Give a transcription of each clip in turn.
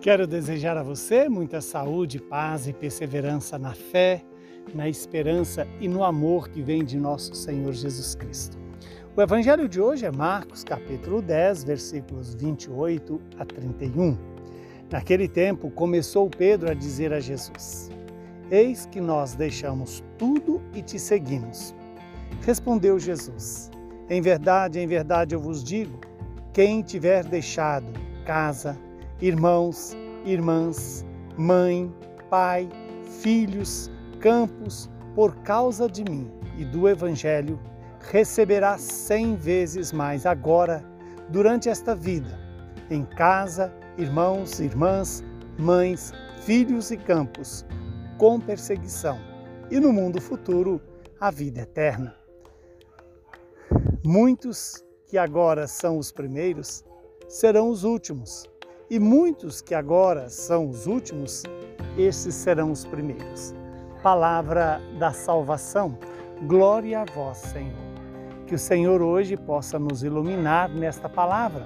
Quero desejar a você muita saúde, paz e perseverança na fé, na esperança e no amor que vem de nosso Senhor Jesus Cristo. O evangelho de hoje é Marcos, capítulo 10, versículos 28 a 31. Naquele tempo, começou Pedro a dizer a Jesus: Eis que nós deixamos tudo e te seguimos. Respondeu Jesus: Em verdade, em verdade eu vos digo: quem tiver deixado casa, irmãos, irmãs, mãe, pai, filhos, campos, por causa de mim e do Evangelho, receberá cem vezes mais agora, durante esta vida, em casa, irmãos, irmãs, mães, filhos e campos, com perseguição, e no mundo futuro, a vida eterna. Muitos que agora são os primeiros serão os últimos, e muitos que agora são os últimos, esses serão os primeiros. Palavra da salvação. Glória a vós, Senhor. Que o Senhor hoje possa nos iluminar nesta palavra,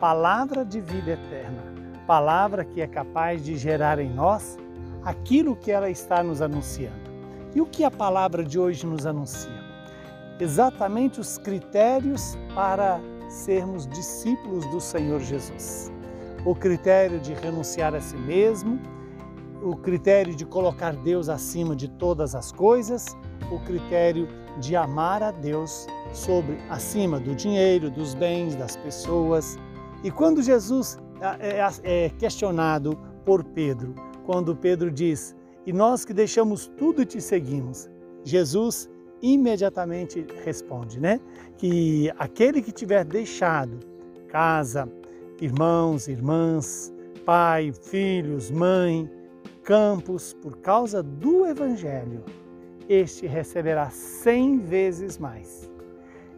palavra de vida eterna, palavra que é capaz de gerar em nós aquilo que ela está nos anunciando. E o que a palavra de hoje nos anuncia? Exatamente os critérios para sermos discípulos do Senhor Jesus o critério de renunciar a si mesmo, o critério de colocar Deus acima de todas as coisas, o critério de amar a Deus sobre acima do dinheiro, dos bens, das pessoas. E quando Jesus é, é, é questionado por Pedro, quando Pedro diz: "E nós que deixamos tudo e te seguimos", Jesus imediatamente responde, né? Que aquele que tiver deixado casa, irmãos, irmãs, pai, filhos, mãe, campos, por causa do Evangelho, este receberá cem vezes mais.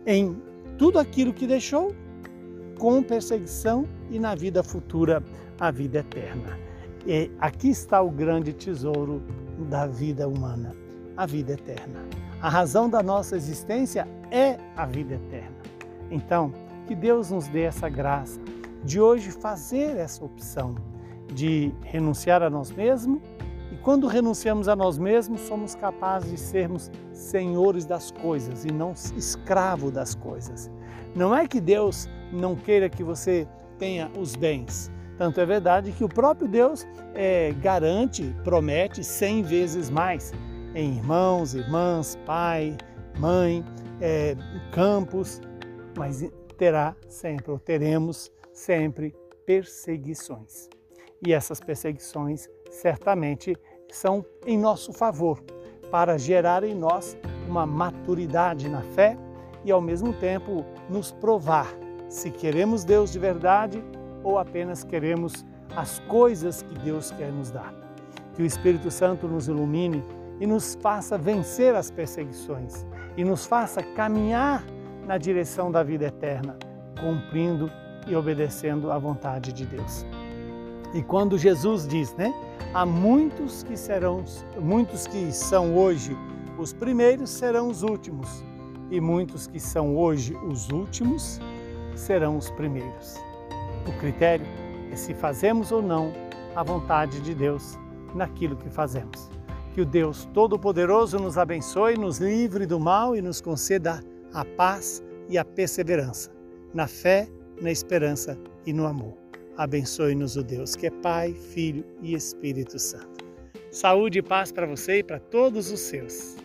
Em tudo aquilo que deixou, com perseguição e na vida futura, a vida eterna. E aqui está o grande tesouro da vida humana, a vida eterna. A razão da nossa existência é a vida eterna. Então, que Deus nos dê essa graça de hoje fazer essa opção de renunciar a nós mesmos. E quando renunciamos a nós mesmos, somos capazes de sermos senhores das coisas e não escravo das coisas. Não é que Deus não queira que você tenha os bens. Tanto é verdade que o próprio Deus é, garante, promete cem vezes mais em irmãos, irmãs, pai, mãe, é, campos, mas terá sempre, ou teremos sempre perseguições. E essas perseguições certamente são em nosso favor, para gerar em nós uma maturidade na fé e ao mesmo tempo nos provar se queremos Deus de verdade ou apenas queremos as coisas que Deus quer nos dar. Que o Espírito Santo nos ilumine e nos faça vencer as perseguições e nos faça caminhar na direção da vida eterna, cumprindo e obedecendo à vontade de Deus. E quando Jesus diz, né, há muitos que serão, muitos que são hoje os primeiros serão os últimos, e muitos que são hoje os últimos serão os primeiros. O critério é se fazemos ou não a vontade de Deus naquilo que fazemos. Que o Deus Todo-Poderoso nos abençoe, nos livre do mal e nos conceda a paz e a perseverança na fé na esperança e no amor. Abençoe-nos o Deus que é Pai, Filho e Espírito Santo. Saúde e paz para você e para todos os seus.